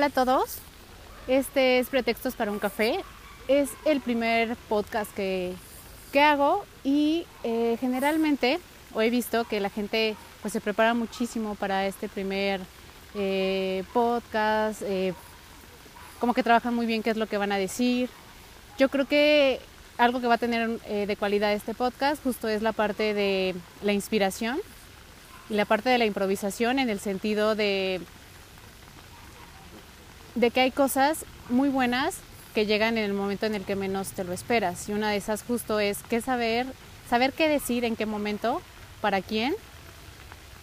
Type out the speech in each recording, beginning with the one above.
Hola a todos, este es Pretextos para un café. Es el primer podcast que, hago y eh, generalmente he visto que la gente pues se prepara muchísimo para este primer eh, podcast, eh, como que trabajan muy bien qué es lo que van a decir, yo creo que algo que va a tener eh, de cualidad este podcast justo es la parte de la inspiración y la parte de la improvisación en el sentido de, de que hay cosas muy buenas que llegan en el momento en el que menos te lo esperas. Y una de esas justo es qué saber, saber qué decir en qué momento, para quién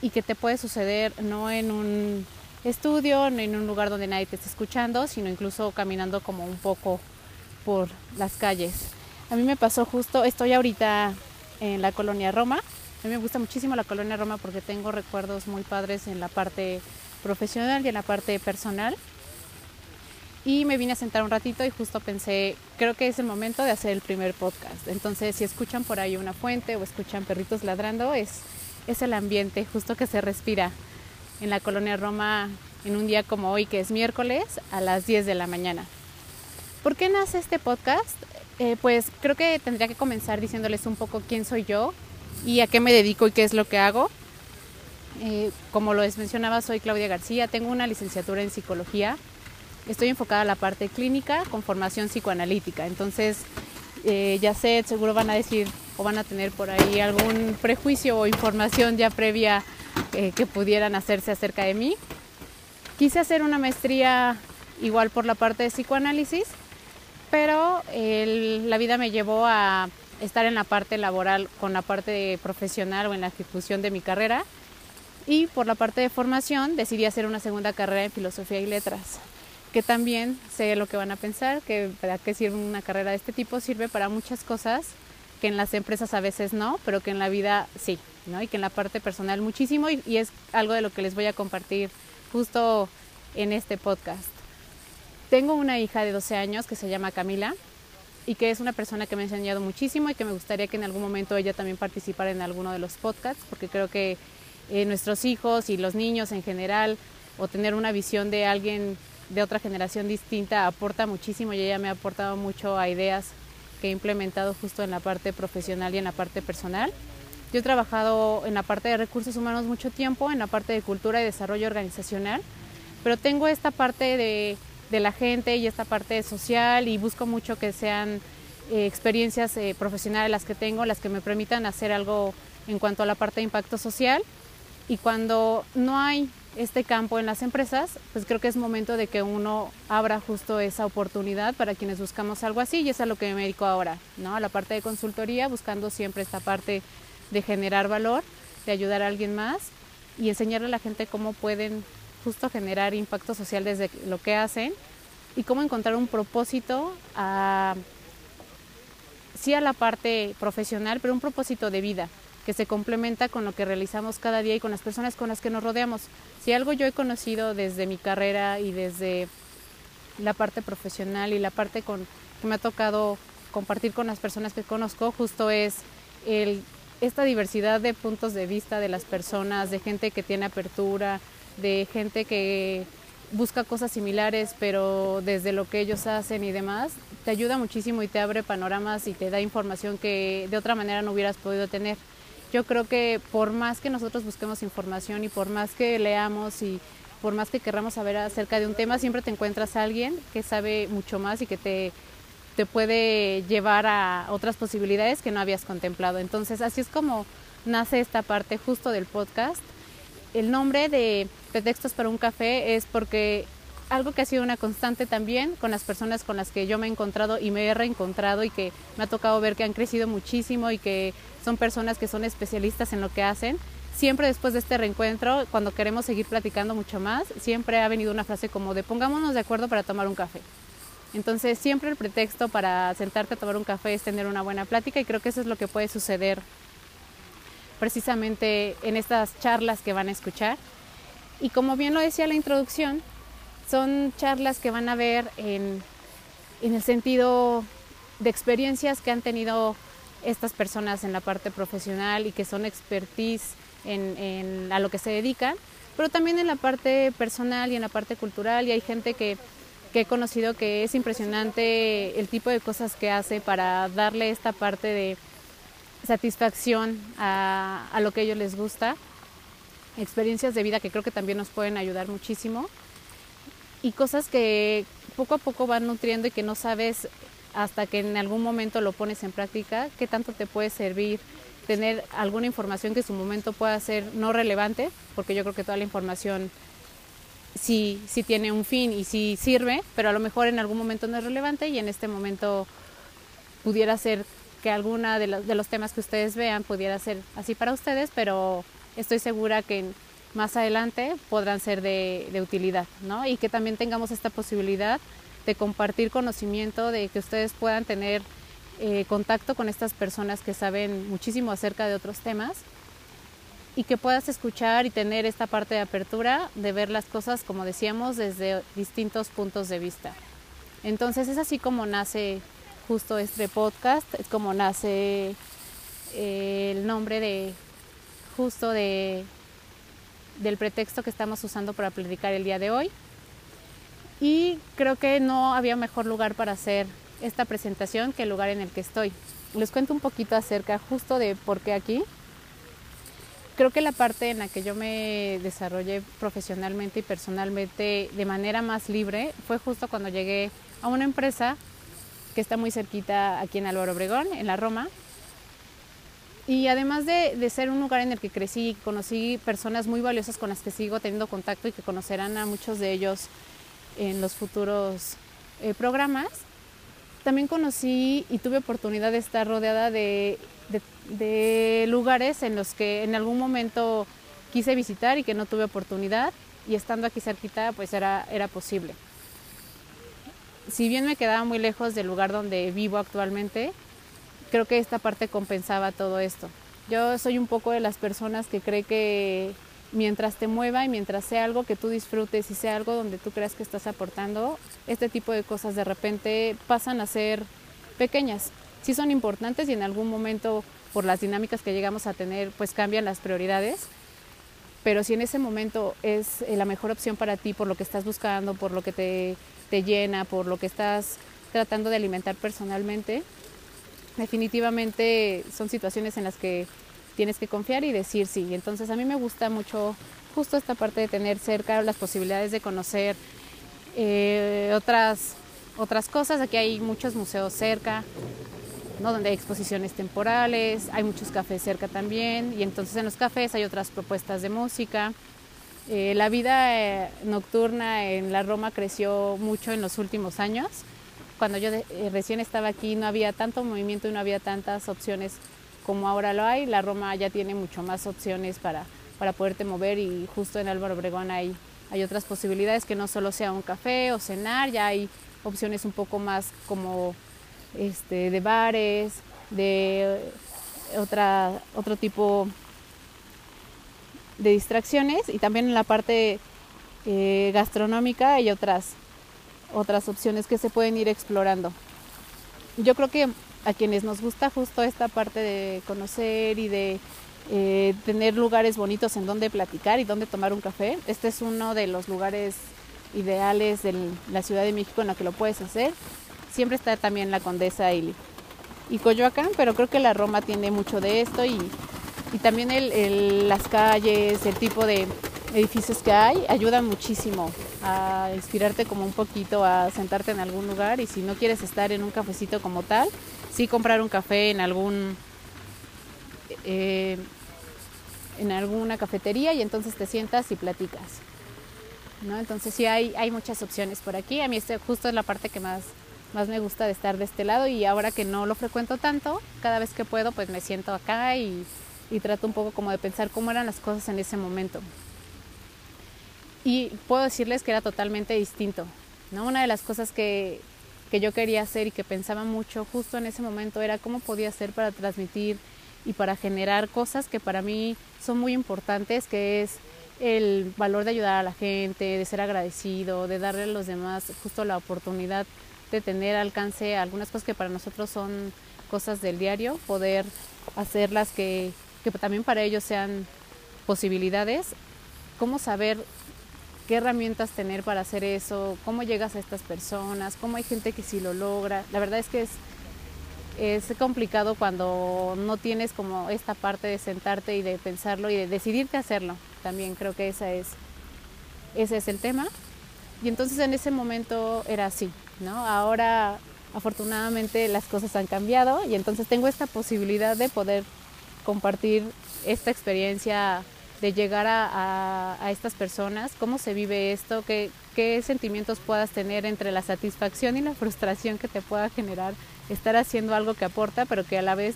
y que te puede suceder no en un estudio, no en un lugar donde nadie te esté escuchando, sino incluso caminando como un poco por las calles. A mí me pasó justo, estoy ahorita en la colonia Roma. A mí me gusta muchísimo la colonia Roma porque tengo recuerdos muy padres en la parte profesional y en la parte personal. Y me vine a sentar un ratito y justo pensé, creo que es el momento de hacer el primer podcast. Entonces, si escuchan por ahí una fuente o escuchan perritos ladrando, es, es el ambiente justo que se respira en la colonia Roma en un día como hoy, que es miércoles, a las 10 de la mañana. ¿Por qué nace este podcast? Eh, pues creo que tendría que comenzar diciéndoles un poco quién soy yo y a qué me dedico y qué es lo que hago. Eh, como lo mencionaba, soy Claudia García, tengo una licenciatura en psicología, estoy enfocada a la parte clínica con formación psicoanalítica, entonces eh, ya sé, seguro van a decir o van a tener por ahí algún prejuicio o información ya previa que pudieran hacerse acerca de mí. Quise hacer una maestría igual por la parte de psicoanálisis, pero la vida me llevó a estar en la parte laboral con la parte profesional o en la ejecución de mi carrera. Y por la parte de formación decidí hacer una segunda carrera en filosofía y letras que también sé lo que van a pensar, que para qué sirve una carrera de este tipo, sirve para muchas cosas que en las empresas a veces no, pero que en la vida sí, ¿no? Y que en la parte personal muchísimo y, y es algo de lo que les voy a compartir justo en este podcast. Tengo una hija de 12 años que se llama Camila y que es una persona que me ha enseñado muchísimo y que me gustaría que en algún momento ella también participara en alguno de los podcasts, porque creo que eh, nuestros hijos y los niños en general, o tener una visión de alguien de otra generación distinta, aporta muchísimo y ella me ha aportado mucho a ideas que he implementado justo en la parte profesional y en la parte personal. Yo he trabajado en la parte de recursos humanos mucho tiempo, en la parte de cultura y desarrollo organizacional, pero tengo esta parte de de la gente y esta parte social y busco mucho que sean eh, experiencias eh, profesionales las que tengo, las que me permitan hacer algo en cuanto a la parte de impacto social. Y cuando no hay este campo en las empresas, pues creo que es momento de que uno abra justo esa oportunidad para quienes buscamos algo así y es a lo que me dedico ahora, ¿no? A la parte de consultoría, buscando siempre esta parte de generar valor, de ayudar a alguien más y enseñarle a la gente cómo pueden justo generar impacto social desde lo que hacen y cómo encontrar un propósito sí a la parte profesional, pero un propósito de vida que se complementa con lo que realizamos cada día y con las personas con las que nos rodeamos. Si algo yo he conocido desde mi carrera y desde la parte profesional y la parte con, que me ha tocado compartir con las personas que conozco, justo es esta diversidad de puntos de vista de las personas, de gente que tiene apertura, de gente que busca cosas similares, pero desde lo que ellos hacen y demás, te ayuda muchísimo y te abre panoramas y te da información que de otra manera no hubieras podido tener. Yo creo que por más que nosotros busquemos información y por más que leamos y por más que querramos saber acerca de un tema, siempre te encuentras a alguien que sabe mucho más y que te, te puede llevar a otras posibilidades que no habías contemplado. Entonces, así es como nace esta parte justo del podcast el nombre de Pretextos para un café es porque algo que ha sido una constante también con las personas con las que yo me he encontrado y me he reencontrado y que me ha tocado ver que han crecido muchísimo y que son personas que son especialistas en lo que hacen, siempre después de este reencuentro, cuando queremos seguir platicando mucho más, siempre ha venido una frase como de pongámonos de acuerdo para tomar un café. Entonces siempre el pretexto para sentarte a tomar un café es tener una buena plática y creo que eso es lo que puede suceder precisamente en estas charlas que van a escuchar. Y como bien lo decía la introducción, son charlas que van a ver en, en el sentido de experiencias que han tenido estas personas en la parte profesional y que son expertise en, a lo que se dedican, pero también en la parte personal y en la parte cultural. Y hay gente que, que he conocido que es impresionante el tipo de cosas que hace para darle esta parte de satisfacción a, a lo que a ellos les gusta, experiencias de vida que creo que también nos pueden ayudar muchísimo y cosas que poco a poco van nutriendo y que no sabes hasta que en algún momento lo pones en práctica, qué tanto te puede servir tener alguna información que en su momento pueda ser no relevante, porque yo creo que toda la información sí, sí tiene un fin y sí sirve, pero a lo mejor en algún momento no es relevante y en este momento pudiera ser que alguna de, los, de los temas que ustedes vean pudiera ser así para ustedes, pero estoy segura que más adelante podrán ser de, de utilidad, ¿no? Y que también tengamos esta posibilidad de compartir conocimiento, de que ustedes puedan tener eh, contacto con estas personas que saben muchísimo acerca de otros temas y que puedas escuchar y tener esta parte de apertura de ver las cosas, como decíamos, desde distintos puntos de vista. Entonces es así como nace justo este podcast, es como nace eh, el nombre de justo de del pretexto que estamos usando para platicar el día de hoy y creo que no había mejor lugar para hacer esta presentación que el lugar en el que estoy. Les cuento un poquito acerca justo de por qué aquí. Creo que la parte en la que yo me desarrollé profesionalmente y personalmente de manera más libre fue justo cuando llegué a una empresa que está muy cerquita aquí en Álvaro Obregón, en la Roma. Y además de, de, ser un lugar en el que crecí, conocí personas muy valiosas con las que sigo teniendo contacto y que conocerán a muchos de ellos en los futuros eh, programas. También conocí y tuve oportunidad de estar rodeada de, de, lugares en los que en algún momento quise visitar y que no tuve oportunidad y estando aquí cerquita pues era, era posible. Si bien me quedaba muy lejos del lugar donde vivo actualmente, creo que esta parte compensaba todo esto. Yo soy un poco de las personas que cree que mientras te mueva y mientras sea algo que tú disfrutes y sea algo donde tú creas que estás aportando, este tipo de cosas de repente pasan a ser pequeñas. Sí son importantes y en algún momento por las dinámicas que llegamos a tener pues cambian las prioridades, pero si en ese momento es eh, la mejor opción para ti por lo que estás buscando, por lo que te, te llena, por lo que estás tratando de alimentar personalmente, definitivamente son situaciones en las que tienes que confiar y decir sí. Entonces a mí me gusta mucho justo esta parte de tener cerca las posibilidades de conocer eh, otras, otras cosas. Aquí hay muchos museos cerca, ¿no? donde hay exposiciones temporales, hay muchos cafés cerca también y entonces en los cafés hay otras propuestas de música. Eh, la vida eh, nocturna en la Roma creció mucho en los últimos años. Cuando yo recién estaba aquí no había tanto movimiento y no había tantas opciones como ahora lo hay. La Roma ya tiene mucho más opciones para, para poderte mover y justo en Álvaro Obregón hay, hay otras posibilidades que no solo sea un café o cenar, ya hay opciones un poco más como este, de bares, de otra, otro tipo de distracciones y también en la parte eh, gastronómica hay otras, otras opciones que se pueden ir explorando. Yo creo que a quienes nos gusta justo esta parte de conocer y de eh, tener lugares bonitos en donde platicar y donde tomar un café. Este es uno de los lugares ideales de la Ciudad de México en la que lo puedes hacer. Siempre está también la Condesa y, y Coyoacán, pero creo que la Roma tiene mucho de esto y, y también el, las calles, el tipo de edificios que hay, ayudan muchísimo a inspirarte como un poquito a sentarte en algún lugar y si no quieres estar en un cafecito como tal, sí comprar un café en algún eh, en alguna cafetería y entonces te sientas y platicas. ¿no? Entonces sí hay, hay muchas opciones por aquí. A mí este justo es la parte que más, más me gusta de estar de este lado y ahora que no lo frecuento tanto, cada vez que puedo pues me siento acá y, y trato un poco como de pensar cómo eran las cosas en ese momento. Y puedo decirles que era totalmente distinto. ¿no? Una de las cosas que, que yo quería hacer y que pensaba mucho justo en ese momento era cómo podía hacer para transmitir y para generar cosas que para mí son muy importantes, que es el valor de ayudar a la gente, de ser agradecido, de darle a los demás justo la oportunidad de tener alcance a algunas cosas que para nosotros son cosas del diario, poder hacerlas que, que también para ellos sean posibilidades, cómo saber qué herramientas tener para hacer eso, cómo llegas a estas personas, cómo hay gente que sí lo logra. La verdad es que es, es complicado cuando no tienes como esta parte de sentarte y de pensarlo y de decidirte hacerlo. También creo que esa es, ese es el tema. Y entonces en ese momento era así, ¿no? Ahora afortunadamente las cosas han cambiado y entonces tengo esta posibilidad de poder compartir esta experiencia de llegar a, estas personas, cómo se vive esto, qué, qué sentimientos puedas tener entre la satisfacción y la frustración que te pueda generar estar haciendo algo que aporta, pero que a la vez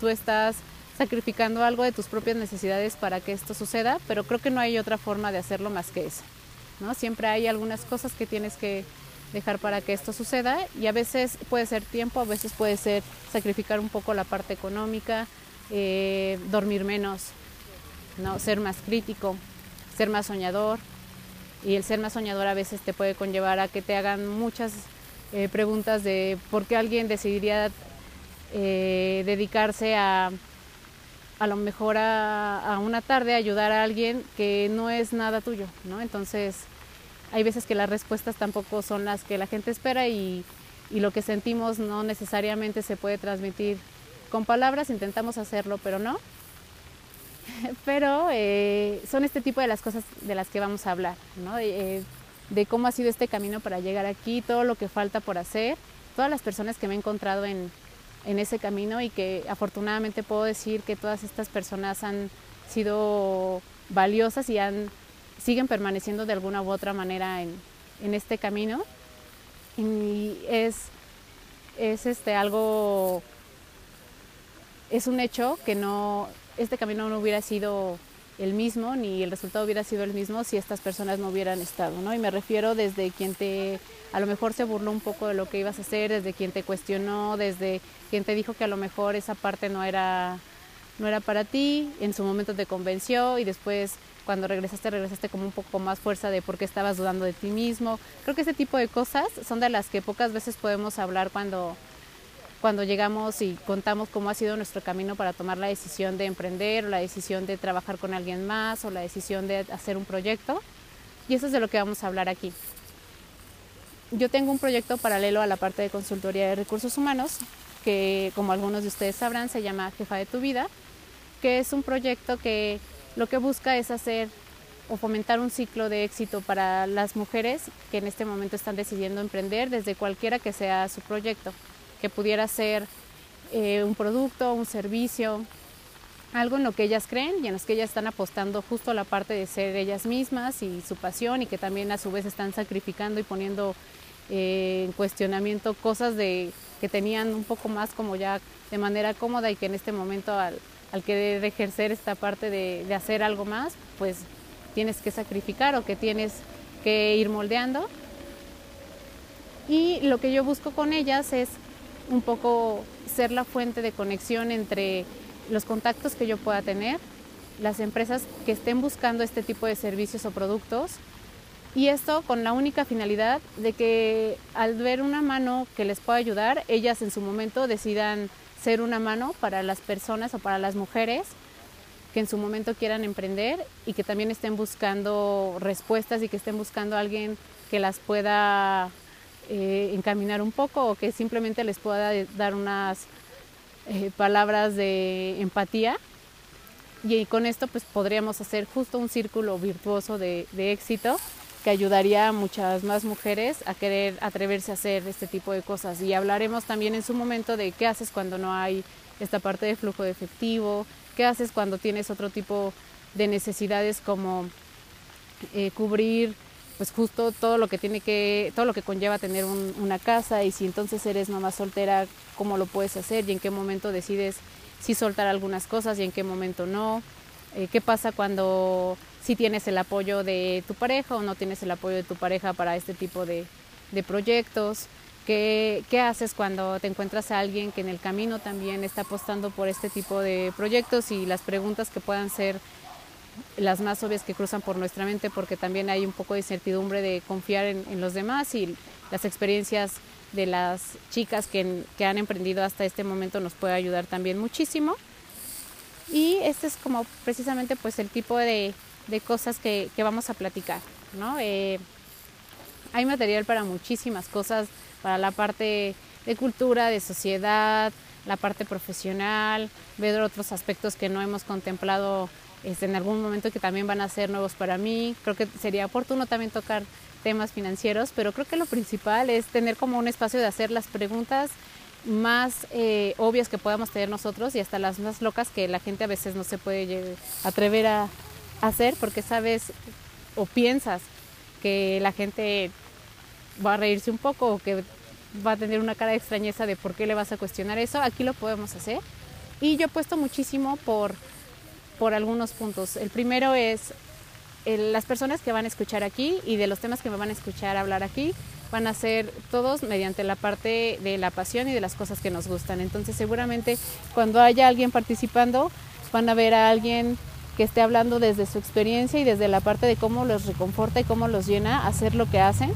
tú, estás sacrificando algo de tus propias necesidades para que esto suceda, pero creo que no hay otra forma de hacerlo más que eso. ¿no? Siempre hay algunas cosas que tienes que dejar para que esto suceda y a veces puede ser tiempo, a veces puede ser sacrificar un poco la parte económica, eh, dormir menos, ¿no? ser más crítico, ser más soñador. Y el ser más soñador a veces te puede conllevar a que te hagan muchas eh, preguntas de por qué alguien decidiría eh, dedicarse a a lo mejor a, una tarde ayudar a alguien que no es nada tuyo, ¿no? Entonces hay veces que las respuestas tampoco son las que la gente espera y lo que sentimos no necesariamente se puede transmitir con palabras, intentamos hacerlo, pero no. pero eh, son este tipo de las cosas de las que vamos a hablar, ¿no? Eh, de cómo ha sido este camino para llegar aquí, todo lo que falta por hacer, todas las personas que me he encontrado en, en ese camino y que afortunadamente puedo decir que todas estas personas han sido valiosas y han, siguen permaneciendo de alguna u otra manera en, en este camino. Y es, es este, algo, es un hecho que no, este camino no hubiera sido el mismo ni el resultado hubiera sido el mismo si estas personas no hubieran estado, ¿no? Y me refiero desde quien te a lo mejor se burló un poco de lo que ibas a hacer, desde quien te cuestionó, desde quien te dijo que a lo mejor esa parte no era no era para ti, en su momento te convenció y después cuando regresaste regresaste como un poco más fuerza de por qué estabas dudando de ti mismo. Creo que ese tipo de cosas son de las que pocas veces podemos hablar cuando cuando llegamos y contamos cómo ha sido nuestro camino para tomar la decisión de emprender o la decisión de trabajar con alguien más o la decisión de hacer un proyecto. Y eso es de lo que vamos a hablar aquí. Yo tengo un proyecto paralelo a la parte de consultoría de recursos humanos, que como algunos de ustedes sabrán se llama Jefa de tu Vida, que es un proyecto que lo que busca es hacer o fomentar un ciclo de éxito para las mujeres que en este momento están decidiendo emprender desde cualquiera que sea su proyecto que pudiera ser eh, un producto, un servicio, algo en lo que ellas creen y en lo que ellas están apostando justo a la parte de ser ellas mismas y su pasión y que también a su vez están sacrificando y poniendo eh, en cuestionamiento cosas de, que tenían un poco más como ya de manera cómoda y que en este momento al, al querer ejercer esta parte de, de hacer algo más, pues tienes que sacrificar o que tienes que ir moldeando. Y lo que yo busco con ellas es un poco ser la fuente de conexión entre los contactos que yo pueda tener, las empresas que estén buscando este tipo de servicios o productos y esto con la única finalidad de que al ver una mano que les pueda ayudar, ellas en su momento decidan ser una mano para las personas o para las mujeres que en su momento quieran emprender y que también estén buscando respuestas y que estén buscando alguien que las pueda eh, encaminar un poco o que simplemente les pueda dar unas eh, palabras de empatía. Y con esto pues podríamos hacer justo un círculo virtuoso de, éxito que ayudaría a muchas más mujeres a querer atreverse a hacer este tipo de cosas. Y hablaremos también en su momento de qué haces cuando no hay esta parte de flujo de efectivo, qué haces cuando tienes otro tipo de necesidades como eh, cubrir pues justo todo lo que tiene que, todo lo que conlleva tener una casa y si entonces eres mamá soltera, cómo lo puedes hacer y en qué momento decides sí soltar algunas cosas y en qué momento no, eh, qué pasa cuando si tienes el apoyo de tu pareja o no tienes el apoyo de tu pareja para este tipo de, de proyectos, ¿Qué, ¿Qué, haces cuando te encuentras a alguien que en el camino también está apostando por este tipo de proyectos y las preguntas que puedan ser las más obvias que cruzan por nuestra mente porque también hay un poco de incertidumbre de confiar en, en los demás y las experiencias de las chicas que, que, han emprendido hasta este momento nos puede ayudar también muchísimo. Y este es como precisamente pues el tipo de, de cosas que, que, vamos a platicar. ¿no? Eh, hay material para muchísimas cosas, para la parte de cultura, de sociedad, la parte profesional, ver otros aspectos que no hemos contemplado este, en algún momento que también van a ser nuevos para mí. Creo que sería oportuno también tocar temas financieros, pero creo que lo principal es tener como un espacio de hacer las preguntas más eh, obvias que podamos tener nosotros y hasta las más locas que la gente a veces no se puede atrever a hacer porque sabes o piensas que la gente va a reírse un poco o que va a tener una cara de extrañeza de por qué le vas a cuestionar eso, aquí lo podemos hacer. Y yo he puesto muchísimo por, por algunos puntos. El primero es el, las personas que van a escuchar aquí y de los temas que me van a escuchar hablar aquí van a ser todos mediante la parte de la pasión y de las cosas que nos gustan. Entonces seguramente cuando haya alguien participando van a ver a alguien que esté hablando desde su experiencia y desde la parte de cómo los reconforta y cómo los llena hacer lo que hacen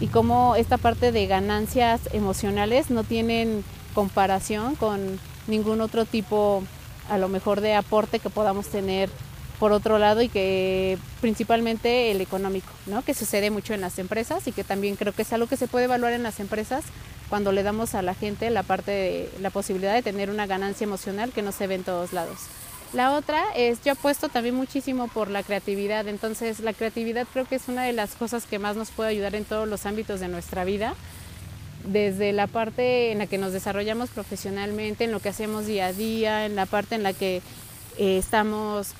y cómo esta parte de ganancias emocionales no tienen comparación con ningún otro tipo a lo mejor de aporte que podamos tener por otro lado y que principalmente el económico, ¿no? que sucede mucho en las empresas y que también creo que es algo que se puede evaluar en las empresas cuando le damos a la gente la parte de la posibilidad de tener una ganancia emocional que no se ve en todos lados. La otra es, yo apuesto también muchísimo por la creatividad, entonces la creatividad creo que es una de las cosas que más nos puede ayudar en todos los ámbitos de nuestra vida, desde la parte en la que nos desarrollamos profesionalmente, en lo que hacemos día a día, en la parte en la que eh, estamos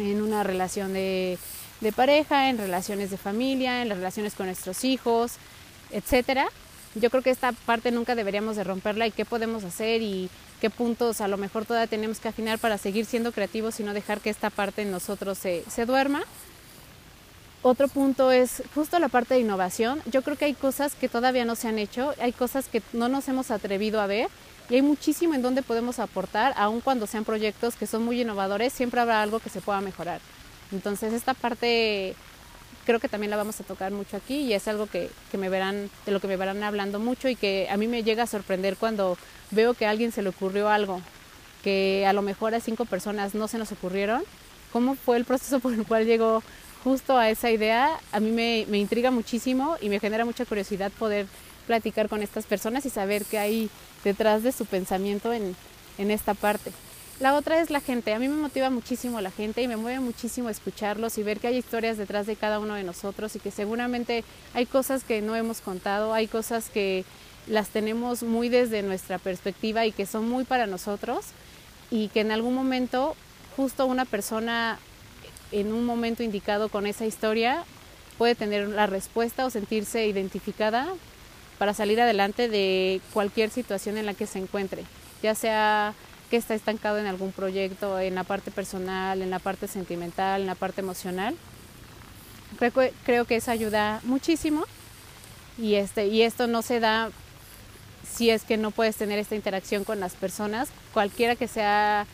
en una relación de, de pareja, en relaciones de familia, en las relaciones con nuestros hijos, etcétera. Yo creo que esta parte nunca deberíamos de romperla y qué podemos hacer y qué puntos a lo mejor todavía tenemos que afinar para seguir siendo creativos y no dejar que esta parte en nosotros se, se duerma. Otro punto es justo la parte de innovación. Yo creo que hay cosas que todavía no se han hecho, hay cosas que no nos hemos atrevido a ver y hay muchísimo en donde podemos aportar, aun cuando sean proyectos que son muy innovadores, siempre habrá algo que se pueda mejorar. Entonces esta parte creo que también la vamos a tocar mucho aquí y es algo que, que, me verán, de lo que me verán hablando mucho y que a mí me llega a sorprender cuando veo que a alguien se le ocurrió algo que a lo mejor a cinco personas no se nos ocurrieron. ¿Cómo fue el proceso por el cual llegó justo a esa idea? A mí me, me intriga muchísimo y me genera mucha curiosidad poder platicar con estas personas y saber qué hay detrás de su pensamiento en, en esta parte. La otra es la gente. A mí me motiva muchísimo la gente y me mueve muchísimo escucharlos y ver que hay historias detrás de cada uno de nosotros y que seguramente hay cosas que no hemos contado, hay cosas que las tenemos muy desde nuestra perspectiva y que son muy para nosotros y que en algún momento justo una persona en un momento indicado con esa historia puede tener la respuesta o sentirse identificada para salir adelante de cualquier situación en la que se encuentre, ya sea que está estancado en algún proyecto, en la parte personal, en la parte sentimental, en la parte emocional. Creo, creo que eso ayuda muchísimo y, este, y esto no se da si es que no puedes tener esta interacción con las personas, cualquiera que sea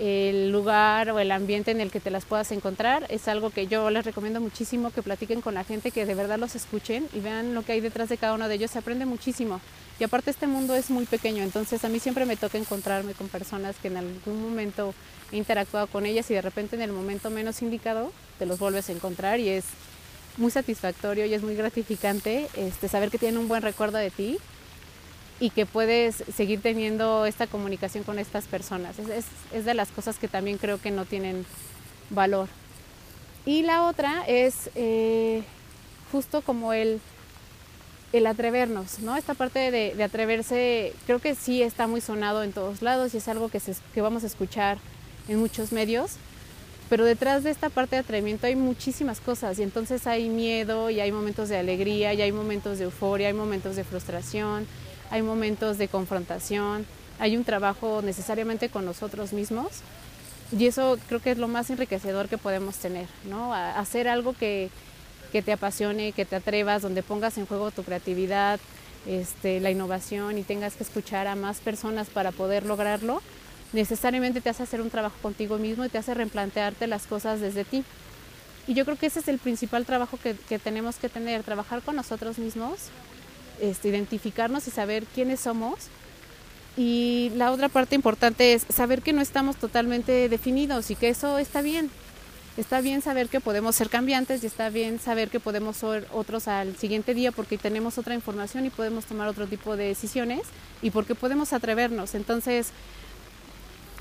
el lugar o el ambiente en el que te las puedas encontrar. Es algo que yo les recomiendo muchísimo que platiquen con la gente, que de verdad los escuchen y vean lo que hay detrás de cada uno de ellos. Se aprende muchísimo. Y aparte este mundo es muy pequeño, entonces a mí siempre me toca encontrarme con personas que en algún momento he interactuado con ellas y de repente en el momento menos indicado te los vuelves a encontrar y es muy satisfactorio y es muy gratificante este, saber que tienen un buen recuerdo de ti y que puedes seguir teniendo esta comunicación con estas personas. Es, es, es de las cosas que también creo que no tienen valor. Y la otra es eh, justo como el el atrevernos, ¿no? Esta parte de, de, atreverse creo que sí está muy sonado en todos lados y es algo que, se, que vamos a escuchar en muchos medios, pero detrás de esta parte de atrevimiento hay muchísimas cosas y entonces hay miedo y hay momentos de alegría y hay momentos de euforia, hay momentos de frustración, hay momentos de confrontación, hay un trabajo necesariamente con nosotros mismos y eso creo que es lo más enriquecedor que podemos tener, ¿no? hacer algo que, que te apasione, que te atrevas, donde pongas en juego tu creatividad, este, la innovación y tengas que escuchar a más personas para poder lograrlo, necesariamente te hace hacer un trabajo contigo mismo y te hace replantearte las cosas desde ti. Y yo creo que ese es el principal trabajo que, tenemos que tener, trabajar con nosotros mismos, este, identificarnos y saber quiénes somos. Y la otra parte importante es saber que no estamos totalmente definidos y que eso está bien. Está bien saber que podemos ser cambiantes y está bien saber que podemos ser otros al siguiente día porque tenemos otra información y podemos tomar otro tipo de decisiones y porque podemos atrevernos. Entonces,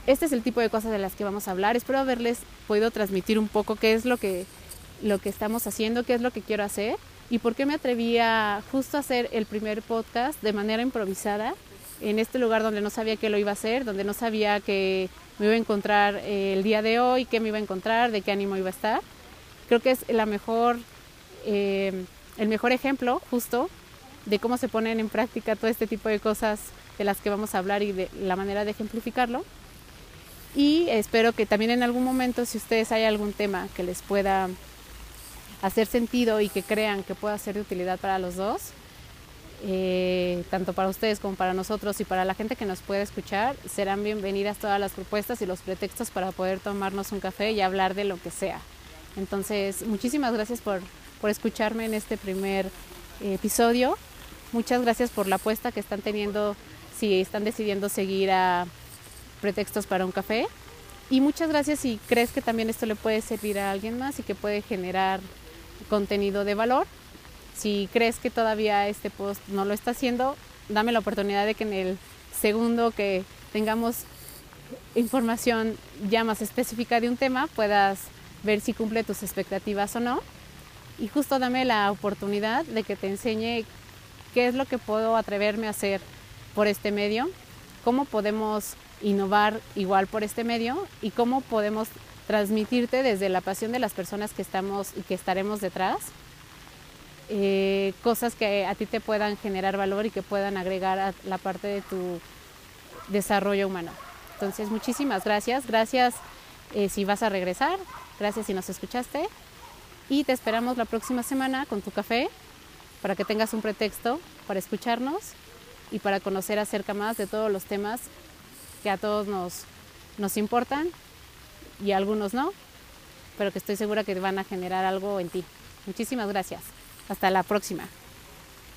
este es el tipo de cosas de las que vamos a hablar. Espero haberles podido transmitir un poco qué es lo que, lo que estamos haciendo, qué es lo que quiero hacer y por qué me atreví a justo hacer el primer podcast de manera improvisada en este lugar donde no sabía que lo iba a hacer, donde no sabía que me iba a encontrar eh, el día de hoy, qué me iba a encontrar, de qué ánimo iba a estar. Creo que es la mejor, eh, el mejor ejemplo justo de cómo se ponen en práctica todo este tipo de cosas de las que vamos a hablar y de la manera de ejemplificarlo y espero que también en algún momento si ustedes hay algún tema que les pueda hacer sentido y que crean que pueda ser de utilidad para los dos, eh, tanto para ustedes como para nosotros y para la gente que nos puede escuchar, serán bienvenidas todas las propuestas y los pretextos para poder tomarnos un café y hablar de lo que sea. Entonces, muchísimas gracias por, por escucharme en este primer episodio. Muchas gracias por la apuesta que están teniendo si están decidiendo seguir a pretextos para un café. Y muchas gracias si crees que también esto le puede servir a alguien más y que puede generar contenido de valor. Si crees que todavía este post no lo está haciendo, dame la oportunidad de que en el segundo que tengamos información ya más específica de un tema puedas ver si cumple tus expectativas o no. Y justo dame la oportunidad de que te enseñe qué es lo que puedo atreverme a hacer por este medio, cómo podemos innovar igual por este medio y cómo podemos transmitirte desde la pasión de las personas que estamos y que estaremos detrás, eh, cosas que a ti te puedan generar valor y que puedan agregar a la parte de tu desarrollo humano. Entonces, muchísimas gracias. Gracias eh, si vas a regresar. Gracias si nos escuchaste. Y te esperamos la próxima semana con tu café para que tengas un pretexto para escucharnos y para conocer acerca más de todos los temas que a todos nos, nos importan y algunos no, pero que estoy segura que van a generar algo en ti. Muchísimas gracias. Hasta la próxima.